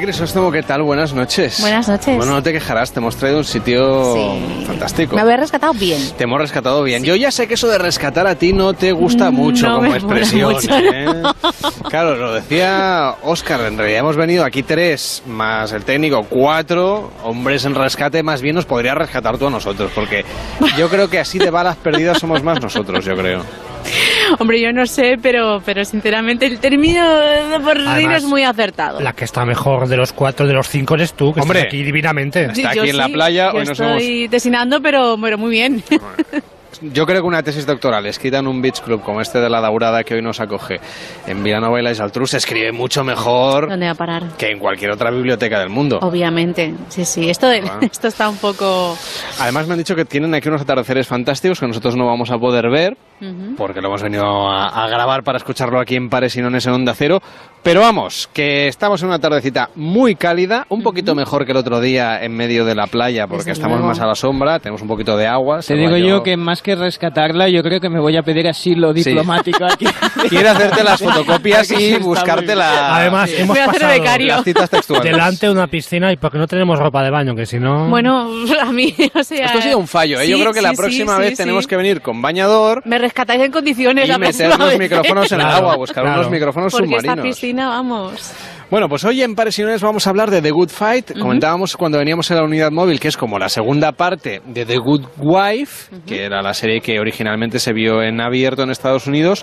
Crisóstomo, ¿qué tal? Buenas noches. Buenas noches. Bueno, no te quejarás, te hemos traído un sitio Sí. fantástico. Me habéis rescatado bien. Te hemos rescatado bien. Yo ya sé que eso de rescatar a ti no te gusta mucho No como expresión. mucho, ¿eh? Claro, lo decía Óscar, en realidad hemos venido aquí tres, más el técnico, cuatro hombres en rescate, más bien nos podría rescatar tú a nosotros, porque yo creo que así de balas perdidas somos más nosotros, yo creo. Hombre, yo no sé, pero, pero sinceramente el término de por Además, es muy acertado. La que está mejor de los cuatro, de los cinco eres tú, que Hombre. estás aquí divinamente. está aquí en la sí, playa, yo hoy nos estoy desinando, pero, pero muy bien. Yo creo que una tesis doctoral escrita en un beach club como este de la Daurada que hoy nos acoge en Vilanova y la Geltrú se escribe mucho mejor ¿Dónde va a parar? que en cualquier otra biblioteca del mundo. Obviamente, sí, sí. Esto, de- Ah. esto está un poco... Además me han dicho que tienen aquí unos atardeceres fantásticos que nosotros no vamos a poder ver Porque lo hemos venido a, a grabar para escucharlo aquí en Pares y no en Onda Cero. Pero vamos, que estamos en una tardecita muy cálida, un poquito mejor que el otro día en medio de la playa porque Desde estamos luego. más a la sombra, tenemos un poquito de agua. Te digo yo que más que rescatarla, yo creo que me voy a pedir asilo Sí. diplomático aquí. Quiere hacerte las fotocopias y buscarte la... Además, hemos Voy a hacer pasado becario. las citas textuales. delante de una piscina y porque no tenemos ropa de baño, que si no... Bueno, a mí, o sea... Esto ha sido un fallo, ¿eh? Yo creo que la próxima sí, vez sí, tenemos sí. que venir con bañador Me rescatáis en condiciones y meter vez. micrófonos en el agua, buscar claro. unos micrófonos Porque esta submarinos. piscina, vamos... Bueno, pues hoy en Pares y Nones vamos a hablar de The Good Fight. Comentábamos cuando veníamos en la unidad móvil que es como la segunda parte de The Good Wife, que era la serie que originalmente se vio en abierto en Estados Unidos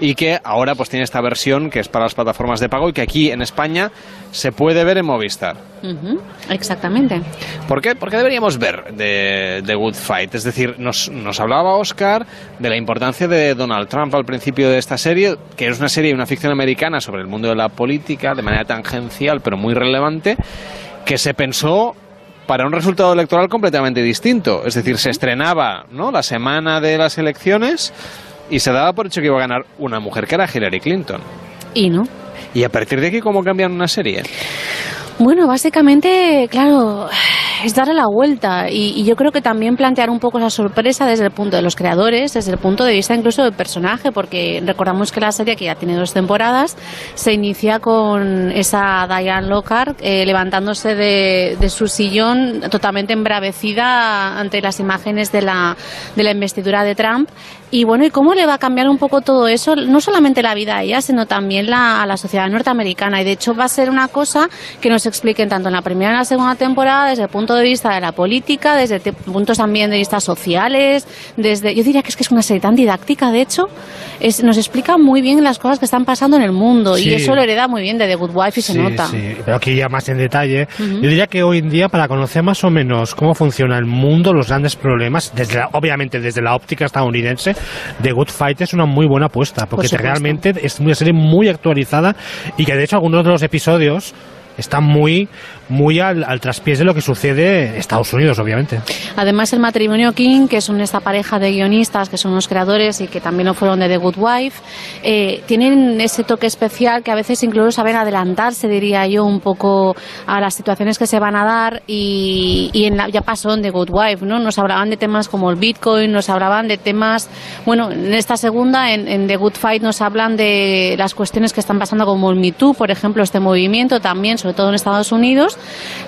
y que ahora pues tiene esta versión que es para las plataformas de pago y que aquí en España se puede ver en Movistar. Ujú, Exactamente. ¿Por qué? Porque deberíamos ver de The Good Fight. Es decir, nos, nos hablaba Oscar de la importancia de Donald Trump al principio de esta serie, que es una serie, una ficción americana sobre el mundo de la política, de manera tangencial, pero muy relevante, que se pensó para un resultado electoral completamente distinto. Es decir, se estrenaba ¿no? la semana de las elecciones y se daba por hecho que iba a ganar una mujer que era Hillary Clinton. Y no. Y a partir de aquí, ¿cómo cambian una serie? Bueno, básicamente, claro, es darle la vuelta y, y yo creo que también plantear un poco esa sorpresa desde el punto de los creadores, desde el punto de vista incluso del personaje, porque recordamos que la serie, que ya tiene dos temporadas, se inicia con esa Diane Lockhart eh, levantándose de, de su sillón totalmente embravecida ante las imágenes de la, de la investidura de Trump. Y bueno, ¿y cómo le va a cambiar un poco todo eso? No solamente la vida a ella, sino también la, a la sociedad norteamericana. Y de hecho va a ser una cosa que nos expliquen tanto en la primera y en la segunda temporada desde el punto de vista de la política, desde puntos también de vista sociales, desde... Yo diría que es que es una serie tan didáctica, de hecho, es, nos explica muy bien las cosas que están pasando en el mundo. Sí. Y eso lo hereda muy bien de The Good Wife y se Sí, nota. sí, pero aquí ya más en detalle. Yo diría que hoy en día, para conocer más o menos cómo funciona el mundo, los grandes problemas, desde la- obviamente desde la óptica estadounidense, The Good Fight es una muy buena apuesta, porque realmente es una serie muy actualizada y que de hecho algunos de los episodios están muy, muy al, al traspiés de lo que sucede en Estados Unidos, obviamente. Además, el matrimonio King, que son esta pareja de guionistas, que son los creadores y que también lo fueron de The Good Wife, eh, tienen ese toque especial que a veces incluso saben adelantarse, diría yo, un poco a las situaciones que se van a dar y, y en la, ya pasó en The Good Wife, ¿no? Nos hablaban de temas como el Bitcoin, nos hablaban de temas, bueno, en esta segunda, en, en The Good Fight, nos hablan de las cuestiones que están pasando como el Me Too, por ejemplo, este movimiento también, sobre todo en Estados Unidos,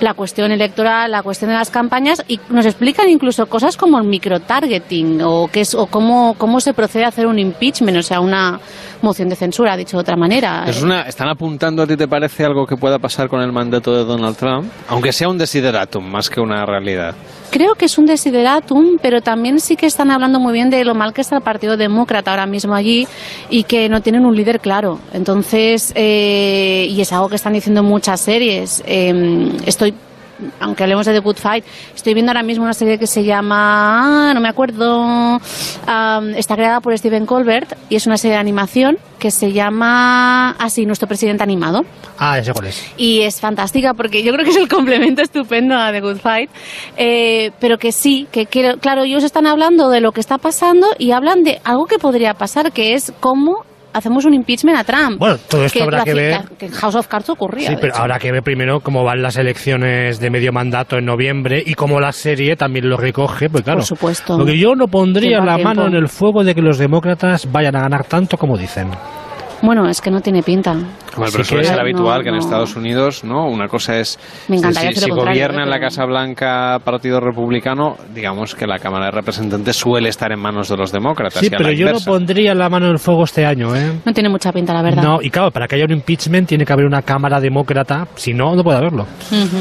la cuestión electoral, la cuestión de las campañas y nos explican incluso cosas como el microtargeting o qué es o cómo cómo se procede a hacer un impeachment, o sea, una moción de censura, dicho de otra manera. ¿Están apuntando a ti, te parece, algo que pueda pasar con el mandato de Donald Trump? Aunque sea un desideratum más que una realidad. Creo que es un desideratum, pero también sí que están hablando muy bien de lo mal que está el Partido Demócrata ahora mismo allí y que no tienen un líder claro. Entonces, eh, y es algo que están diciendo muchas series. Eh, estoy aunque hablemos de The Good Fight, estoy viendo ahora mismo una serie que se llama, ah, no me acuerdo, está creada por Stephen Colbert y es una serie de animación que se llama, así, Nuestro Presidente Animado Ah, ese cuál es. y es fantástica porque yo creo que es el complemento estupendo a The Good Fight, eh, pero que sí, que, que, claro, ellos están hablando de lo que está pasando y hablan de algo que podría pasar, que es cómo hacemos un impeachment a Trump. Bueno, todo esto habrá lo que ver. que en House of Cards ocurría. Sí, pero hecho. habrá que ver primero cómo van las elecciones de medio mandato en noviembre y cómo la serie también lo recoge, pues claro. Por supuesto. Porque yo no pondría la tiempo. mano en el fuego de que los demócratas vayan a ganar tanto como dicen. Bueno, es que no tiene pinta. Bueno, pero suele ser habitual que en Estados Unidos, ¿no? Una cosa es Me encantaría si, si gobierna en la Casa Blanca Partido Republicano, digamos que la Cámara de Representantes suele estar en manos de los demócratas. Sí, pero yo no pondría la mano en el fuego este año, ¿eh? No tiene mucha pinta, la verdad. No, y claro, para que haya un impeachment tiene que haber una Cámara Demócrata, si no, no puede haberlo. Ujú.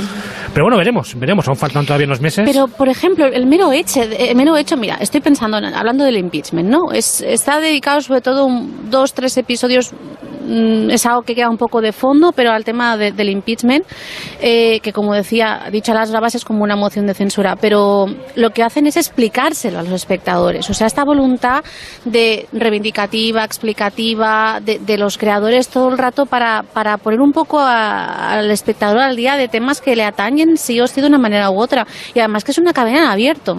Pero bueno, veremos, veremos, aún faltan todavía unos meses. Pero, por ejemplo, el mero hecho, el mero hecho, mira, estoy pensando, en- hablando del impeachment, ¿no? Es, está dedicado sobre todo un, dos, tres episodios, mm, es algo que queda un poco de fondo, pero al tema de- del impeachment, eh, que como decía, dicho a las bravas, es como una moción de censura, pero lo que hacen es explicárselo a los espectadores. O sea, esta voluntad de reivindicativa, explicativa, de, los creadores todo el rato para, para poner un poco al espectador al día de temas que le atañen sí o sí de una manera u otra. Y además que es una cadena en abierto,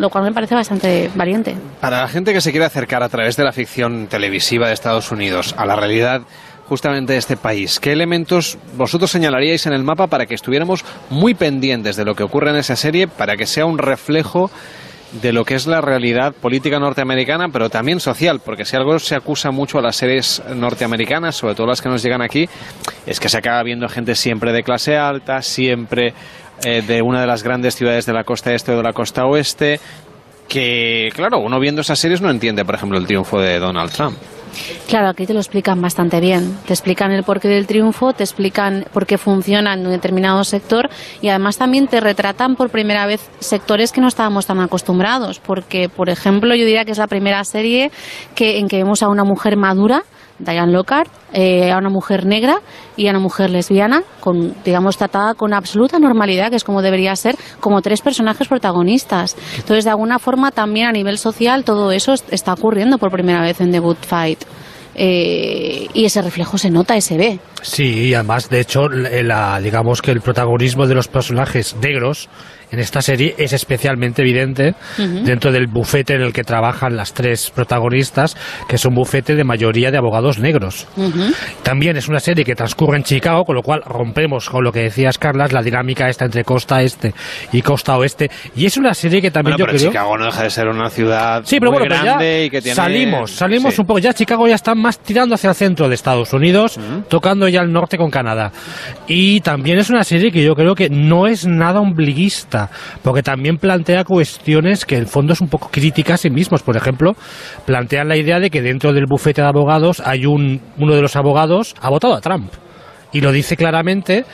lo cual me parece bastante valiente. Para la gente que se quiere acercar a través de la ficción televisiva de Estados Unidos a la realidad justamente de este país, ¿qué elementos vosotros señalaríais en el mapa para que estuviéramos muy pendientes de lo que ocurre en esa serie, para que sea un reflejo de lo que es la realidad política norteamericana, pero también social, porque si algo se acusa mucho a las series norteamericanas, sobre todo las que nos llegan aquí, es que se acaba viendo gente siempre de clase alta, siempre eh, de una de las grandes ciudades de la costa este o de la costa oeste, que, claro, uno viendo esas series no entiende, por ejemplo, el triunfo de Donald Trump. Claro, aquí te lo explican bastante bien. Te explican el porqué del triunfo, te explican por qué funciona en un determinado sector y además también te retratan por primera vez sectores que no estábamos tan acostumbrados. Porque, por ejemplo, yo diría que es la primera serie que, en que vemos a una mujer madura, Diane Lockhart, eh, a una mujer negra y a una mujer lesbiana, con, digamos, tratada con absoluta normalidad, que es como debería ser, como tres personajes protagonistas. Entonces, de alguna forma, también a nivel social, todo eso est- está ocurriendo por primera vez en The Good Fight. Eh, y ese reflejo se nota y se ve. Sí, y además, de hecho, la, la- digamos que el protagonismo de los personajes negros en esta serie es especialmente evidente Ujú. dentro del bufete en el que trabajan las tres protagonistas, que es un bufete de mayoría de abogados negros. Ujú. También es una serie que transcurre en Chicago, con lo cual rompemos con lo que decías, Carlas, la dinámica esta entre costa este y costa oeste. Y es una serie que también Bueno, yo pero creo... Chicago no deja de ser una ciudad Sí, pero muy bueno, pero ya grande y que tiene... salimos, salimos Sí. un poco. Ya Chicago ya está más tirando hacia el centro de Estados Unidos, tocando ya el norte con Canadá. Y también es una serie que yo creo que no es nada ombliguista, porque también plantea cuestiones que en el fondo es un poco críticas a sí mismos. Por ejemplo, plantean la idea de que dentro del bufete de abogados hay un uno de los abogados ha votado a Trump y lo dice claramente.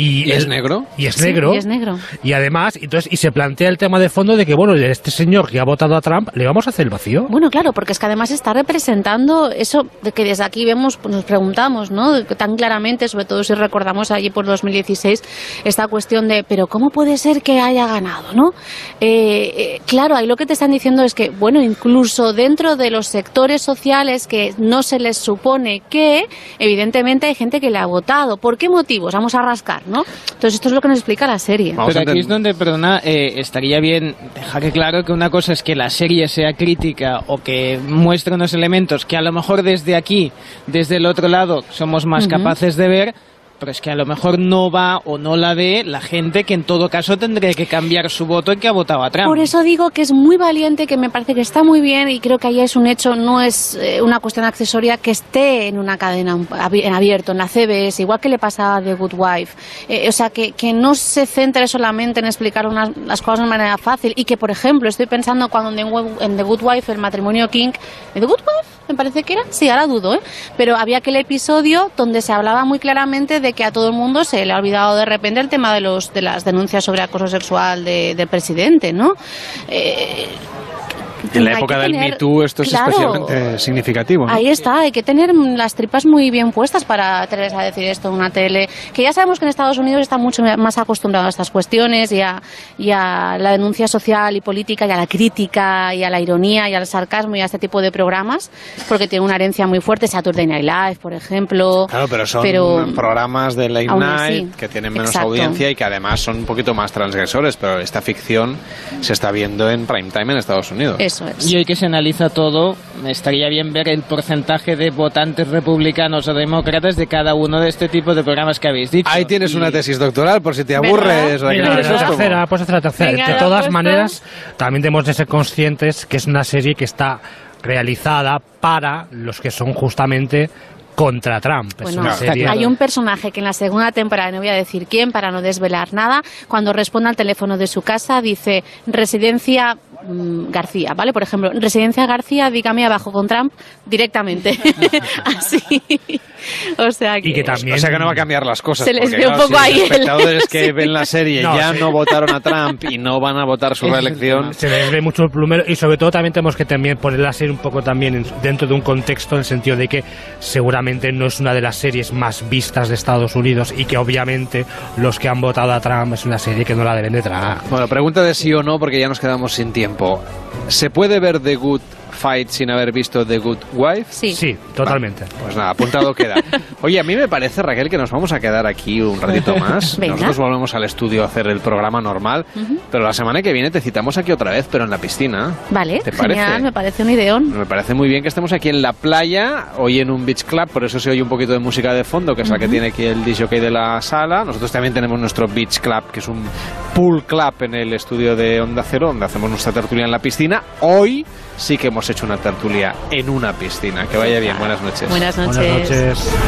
Y, ¿Y es negro? Y es Sí, negro. y es negro. Y además, entonces, y se plantea el tema de fondo de que, bueno, este señor que ha votado a Trump, ¿le vamos a hacer el vacío? Bueno, claro, porque es que además está representando eso de que desde aquí vemos, pues nos preguntamos, ¿no? Tan claramente, sobre todo si recordamos allí por 2016, esta cuestión de, pero ¿cómo puede ser que haya ganado, no? Eh, eh, claro, ahí lo que te están diciendo es que, bueno, incluso dentro de los sectores sociales que no se les supone que, evidentemente hay gente que le ha votado. ¿Por qué motivos? Vamos a rascar, ¿no? Entonces esto es lo que nos explica la serie. Vamos Pero aquí es donde, perdona, eh, estaría bien dejar claro que una cosa es que la serie sea crítica o que muestre unos elementos que a lo mejor desde aquí, desde el otro lado, somos más capaces de ver, pero es que a lo mejor no va o no la ve la gente que en todo caso tendría que cambiar su voto y que ha votado a Trump. Por eso digo que es muy valiente, que me parece que está muy bien y creo que ahí es un hecho, no es eh, una cuestión accesoria que esté en una cadena en abierto, en la CBS, igual que le pasaba a The Good Wife. Eh, o sea, que, que no se centre solamente en explicar unas, las cosas de manera fácil y que, por ejemplo, estoy pensando cuando en The, Good Wife, el matrimonio King, ¿en The Good Wife? Me parece que era, sí, ahora dudo, ¿eh? Pero había aquel episodio donde se hablaba muy claramente de que a todo el mundo se le ha olvidado de repente el tema de los de las denuncias sobre acoso sexual de- del presidente, ¿no? Eh, En la hay época que del tener- Me Too esto es claro, especialmente significativo. ¿no? Ahí está, hay que tener las tripas muy bien puestas para atreverse a decir esto en una tele. Que ya sabemos que en Estados Unidos está mucho más acostumbrado a estas cuestiones y a, y a la denuncia social y política y a la crítica y a la ironía y al sarcasmo y a este tipo de programas, porque tiene una herencia muy fuerte. Saturday Night Live, por ejemplo. Claro, pero son Pero- programas de late night así, que tienen menos exacto. audiencia y que además son un poquito más transgresores, pero esta ficción se está viendo en prime time en Estados Unidos. Eso es. Y hoy que se analiza todo, estaría bien ver el porcentaje de votantes republicanos o demócratas de cada uno de este tipo de programas que habéis dicho. Ahí tienes Y- una tesis doctoral por si te aburres. Mira, la tercera, pues hacer la tercera. Venga, de todas puesto. maneras, también debemos de ser conscientes que es una serie que está realizada para los que son justamente contra Trump. Es Bueno, una serie- hay un personaje que en la segunda temporada, no voy a decir quién para no desvelar nada, cuando responde al teléfono de su casa dice residencia mm, García, ¿vale? Por ejemplo, residencia García, dígame abajo con Trump directamente. Así. O sea que... Y que también- O sea que no va a cambiar las cosas. Se les ve un poco si ahí Los el- espectadores que ven la serie No, ya sí. no votaron a Trump y no van a votar su reelección. Se les ve mucho el plumero y sobre todo también tenemos que también poner la serie un poco también en- dentro de un contexto en el sentido de que seguramente no es una de las series más vistas de Estados Unidos y que obviamente los que han votado a Trump es una serie que no la deben de tragar. Bueno, pregunta de sí o no porque ya nos quedamos sin tiempo. ¿Se puede ver The Good Fight sin haber visto The Good Wife? Sí. Sí, totalmente. Pues nada, apuntado queda. Oye, a mí me parece, Raquel, que nos vamos a quedar aquí un ratito más. Venga. Nosotros volvemos al estudio a hacer el programa normal, pero la semana que viene te citamos aquí otra vez, pero en la piscina. Vale, ¿Te parece? genial, me parece un ideón. Me parece muy bien que estemos aquí en la playa, hoy en un beach club, por eso se oye un poquito de música de fondo, que es la que tiene aquí el DJ de la sala. Nosotros también tenemos nuestro beach club, que es un pool club en el estudio de Onda Cero, donde hacemos nuestra tertulia en la piscina. Hoy sí que hemos hecho una tertulia en una piscina. Que vaya bien, buenas noches. Buenas noches. Buenas noches.